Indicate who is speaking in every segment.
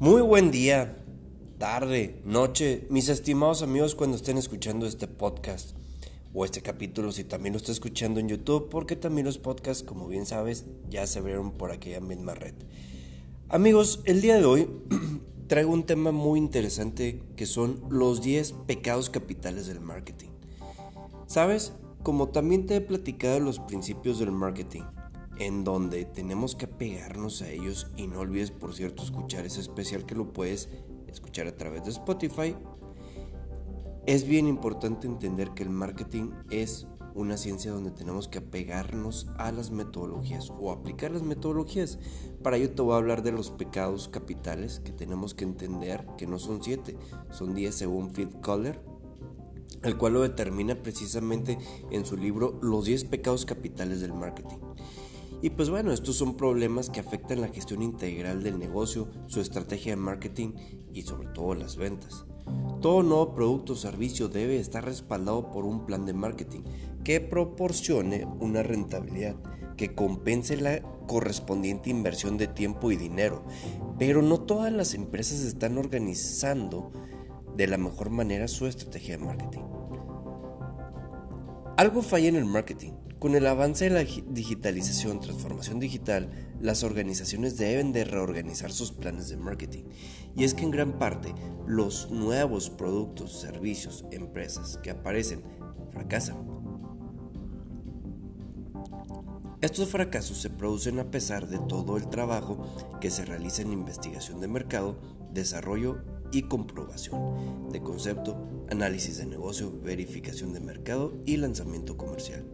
Speaker 1: Muy buen día, tarde, noche, mis estimados amigos cuando estén escuchando este podcast o este capítulo si también lo está escuchando en YouTube porque también los podcasts como bien sabes ya se abrieron por aquella misma red. Amigos, el día de hoy traigo un tema muy interesante que son los 10 pecados capitales del marketing. ¿Sabes? Como también te he platicado los principios del marketing, en donde tenemos que apegarnos a ellos y no olvides por cierto escuchar ese especial que lo puedes escuchar a través de Spotify. Es bien importante entender que el marketing es una ciencia donde tenemos que apegarnos a las metodologías o aplicar las metodologías. Para ello te voy a hablar de los pecados capitales que tenemos que entender que no son siete, son diez según Phil Collar, el cual lo determina precisamente en su libro Los 10 pecados capitales del marketing. Y pues bueno, estos son problemas que afectan la gestión integral del negocio, su estrategia de marketing y sobre todo las ventas. Todo nuevo producto o servicio debe estar respaldado por un plan de marketing que proporcione una rentabilidad, que compense la correspondiente inversión de tiempo y dinero. Pero no todas las empresas están organizando de la mejor manera su estrategia de marketing. Algo falla en el marketing con el avance de la digitalización, transformación digital, las organizaciones deben de reorganizar sus planes de marketing. Y es que en gran parte los nuevos productos, servicios, empresas que aparecen fracasan. Estos fracasos se producen a pesar de todo el trabajo que se realiza en investigación de mercado, desarrollo y comprobación de concepto, análisis de negocio, verificación de mercado y lanzamiento comercial.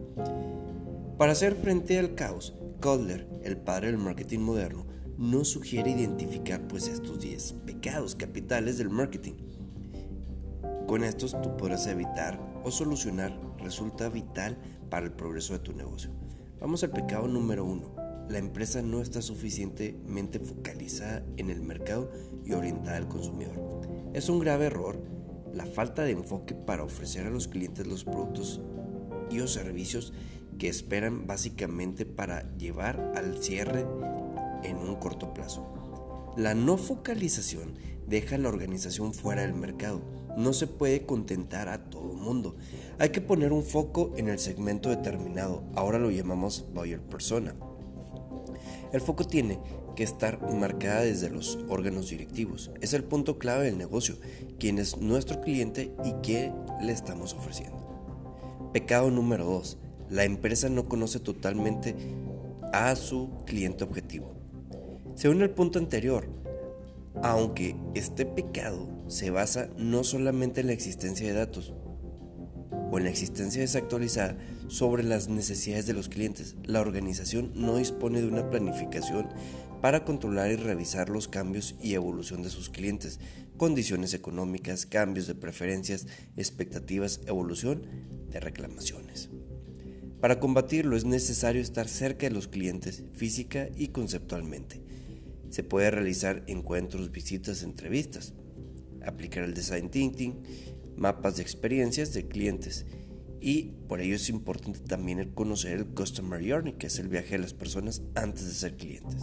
Speaker 1: Para hacer frente al caos, Kotler, el padre del marketing moderno, nos sugiere identificar pues estos 10 pecados capitales del marketing. Con estos tú podrás evitar o solucionar resulta vital para el progreso de tu negocio. Vamos al pecado número uno la empresa no está suficientemente focalizada en el mercado y orientada al consumidor. Es un grave error la falta de enfoque para ofrecer a los clientes los productos y los servicios que esperan básicamente para llevar al cierre en un corto plazo. La no focalización deja a la organización fuera del mercado. No se puede contentar a todo mundo. Hay que poner un foco en el segmento determinado. Ahora lo llamamos buyer persona. El foco tiene que estar marcada desde los órganos directivos. Es el punto clave del negocio, quién es nuestro cliente y qué le estamos ofreciendo. Pecado número 2. La empresa no conoce totalmente a su cliente objetivo. Según el punto anterior, aunque este pecado se basa no solamente en la existencia de datos, o en la existencia desactualizada sobre las necesidades de los clientes. La organización no dispone de una planificación para controlar y revisar los cambios y evolución de sus clientes, condiciones económicas, cambios de preferencias, expectativas, evolución de reclamaciones. Para combatirlo es necesario estar cerca de los clientes física y conceptualmente. Se puede realizar encuentros, visitas, entrevistas, aplicar el design thinking, mapas de experiencias de clientes y por ello es importante también conocer el Customer Journey, que es el viaje de las personas antes de ser clientes.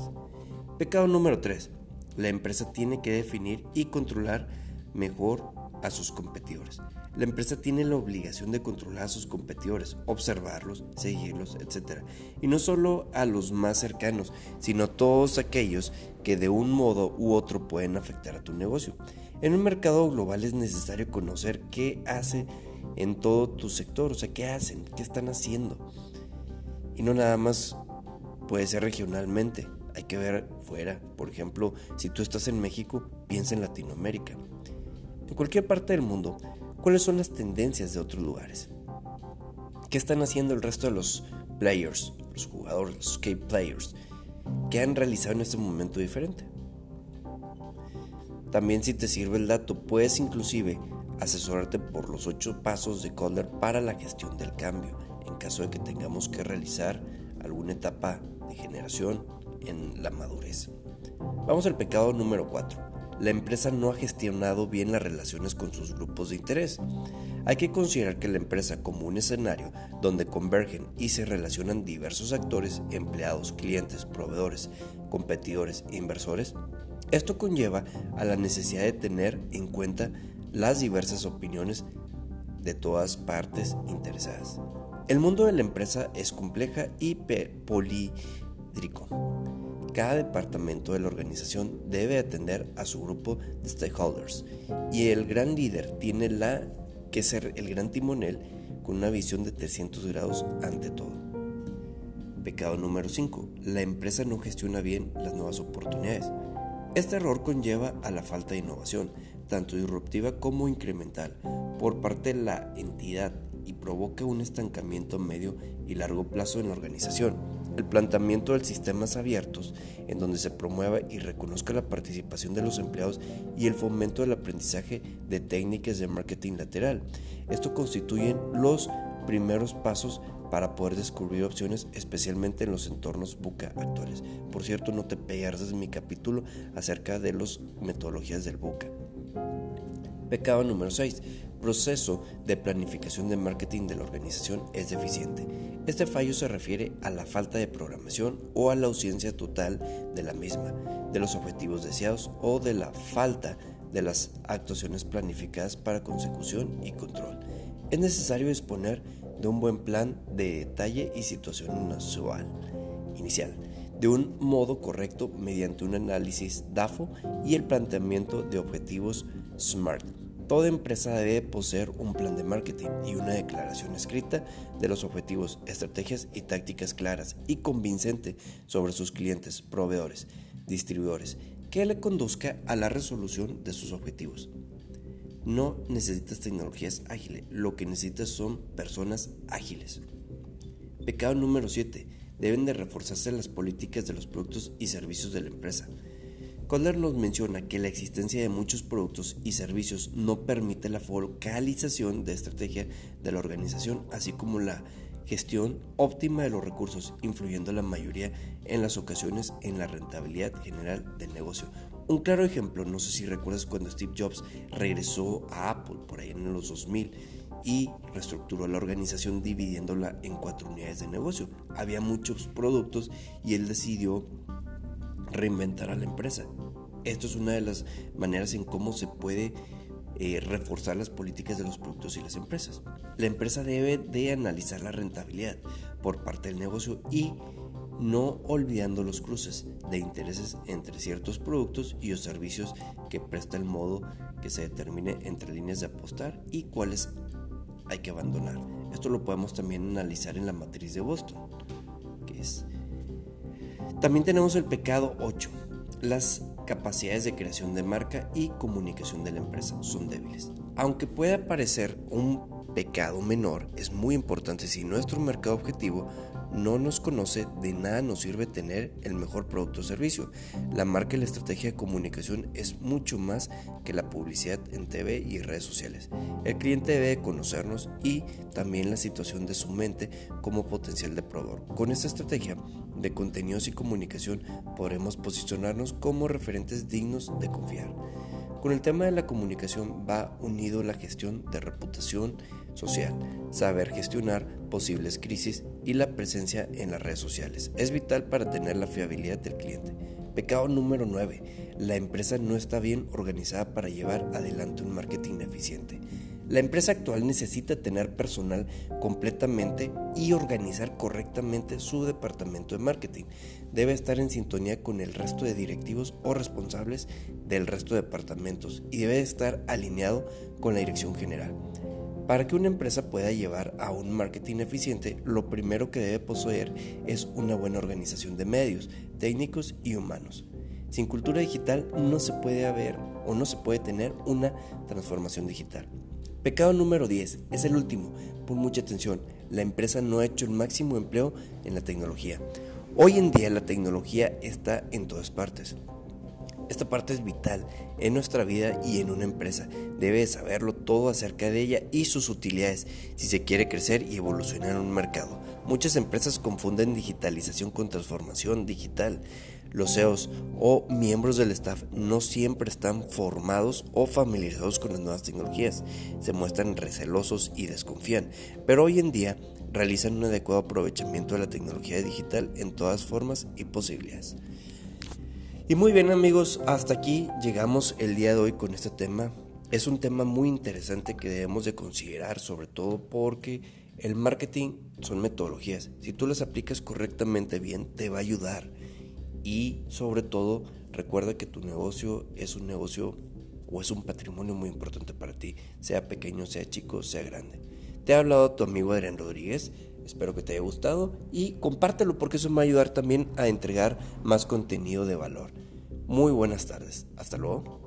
Speaker 1: Pecado número 3. La empresa tiene que definir y controlar mejor a sus competidores. La empresa tiene la obligación de controlar a sus competidores, observarlos, seguirlos, etc. Y no solo a los más cercanos, sino a todos aquellos que de un modo u otro pueden afectar a tu negocio. En un mercado global es necesario conocer qué hace en todo tu sector, o sea, qué hacen, qué están haciendo. Y no nada más puede ser regionalmente, hay que ver fuera. Por ejemplo, si tú estás en México, piensa en Latinoamérica. En cualquier parte del mundo, ¿cuáles son las tendencias de otros lugares? ¿Qué están haciendo el resto de los players, los jugadores, los key players? ¿Qué han realizado en este momento diferente? También si te sirve el dato, puedes inclusive asesorarte por los ocho pasos de Kohler para la gestión del cambio, en caso de que tengamos que realizar alguna etapa de generación en la madurez. Vamos al pecado número 4. La empresa no ha gestionado bien las relaciones con sus grupos de interés. Hay que considerar que la empresa como un escenario donde convergen y se relacionan diversos actores, empleados, clientes, proveedores, competidores e inversores, Esto conlleva a la necesidad de tener en cuenta las diversas opiniones de todas partes interesadas. El mundo de la empresa es compleja y polídrico. Cada departamento de la organización debe atender a su grupo de stakeholders y el gran líder tiene la que ser el gran timonel con una visión de 300 grados ante todo. Pecado número 5. La empresa no gestiona bien las nuevas oportunidades. Este error conlleva a la falta de innovación, tanto disruptiva como incremental, por parte de la entidad y provoca un estancamiento a medio y largo plazo en la organización. El planteamiento de sistemas abiertos, en donde se promueva y reconozca la participación de los empleados y el fomento del aprendizaje de técnicas de marketing lateral. Esto constituyen los primeros pasos para poder descubrir opciones, especialmente en los entornos buca actuales. Por cierto, no te pierdas mi capítulo acerca de las metodologías del buca. Pecado número 6 proceso de planificación de marketing de la organización es deficiente. Este fallo se refiere a la falta de programación o a la ausencia total de la misma, de los objetivos deseados o de la falta de las actuaciones planificadas para consecución y control. Es necesario disponer de un buen plan de detalle y situación inicial, de un modo correcto mediante un análisis DAFO y el planteamiento de objetivos SMART Toda empresa debe poseer un plan de marketing y una declaración escrita de los objetivos, estrategias y tácticas claras y convincente sobre sus clientes, proveedores, distribuidores, que le conduzca a la resolución de sus objetivos. No necesitas tecnologías ágiles, lo que necesitas son personas ágiles. Pecado número 7. Deben de reforzarse las políticas de los productos y servicios de la empresa. Kohler nos menciona que la existencia de muchos productos y servicios no permite la focalización de estrategia de la organización, así como la gestión óptima de los recursos, influyendo la mayoría en las ocasiones en la rentabilidad general del negocio. Un claro ejemplo, no sé si recuerdas cuando Steve Jobs regresó a Apple por ahí en los 2000 y reestructuró la organización dividiéndola en cuatro unidades de negocio. Había muchos productos y él decidió reinventar a la empresa. Esto es una de las maneras en cómo se puede eh, reforzar las políticas de los productos y las empresas. La empresa debe de analizar la rentabilidad por parte del negocio y no olvidando los cruces de intereses entre ciertos productos y los servicios que presta el modo que se determine entre líneas de apostar y cuáles hay que abandonar. Esto lo podemos también analizar en la matriz de Boston, también tenemos el pecado 8. Las capacidades de creación de marca y comunicación de la empresa son débiles. Aunque pueda parecer un pecado menor, es muy importante si nuestro mercado objetivo no nos conoce, de nada nos sirve tener el mejor producto o servicio. La marca y la estrategia de comunicación es mucho más que la publicidad en TV y redes sociales. El cliente debe conocernos y también la situación de su mente como potencial de proveedor. Con esta estrategia de contenidos y comunicación podremos posicionarnos como referentes dignos de confiar. Con el tema de la comunicación va unido la gestión de reputación social, saber gestionar posibles crisis y la presencia en las redes sociales. Es vital para tener la fiabilidad del cliente. Pecado número 9. La empresa no está bien organizada para llevar adelante un marketing eficiente. La empresa actual necesita tener personal completamente y organizar correctamente su departamento de marketing. Debe estar en sintonía con el resto de directivos o responsables del resto de departamentos y debe estar alineado con la dirección general. Para que una empresa pueda llevar a un marketing eficiente, lo primero que debe poseer es una buena organización de medios, técnicos y humanos. Sin cultura digital no se puede haber o no se puede tener una transformación digital. Pecado número 10 es el último. Pon mucha atención, la empresa no ha hecho el máximo empleo en la tecnología. Hoy en día la tecnología está en todas partes. Esta parte es vital en nuestra vida y en una empresa. Debe saberlo todo acerca de ella y sus utilidades si se quiere crecer y evolucionar en un mercado. Muchas empresas confunden digitalización con transformación digital. Los CEOs o miembros del staff no siempre están formados o familiarizados con las nuevas tecnologías. Se muestran recelosos y desconfían, pero hoy en día realizan un adecuado aprovechamiento de la tecnología digital en todas formas y posibilidades. Y muy bien amigos, hasta aquí llegamos el día de hoy con este tema. Es un tema muy interesante que debemos de considerar, sobre todo porque el marketing son metodologías. Si tú las aplicas correctamente bien, te va a ayudar. Y sobre todo, recuerda que tu negocio es un negocio o es un patrimonio muy importante para ti, sea pequeño, sea chico, sea grande. Te ha hablado tu amigo Adrián Rodríguez. Espero que te haya gustado y compártelo porque eso me va a ayudar también a entregar más contenido de valor. Muy buenas tardes. Hasta luego.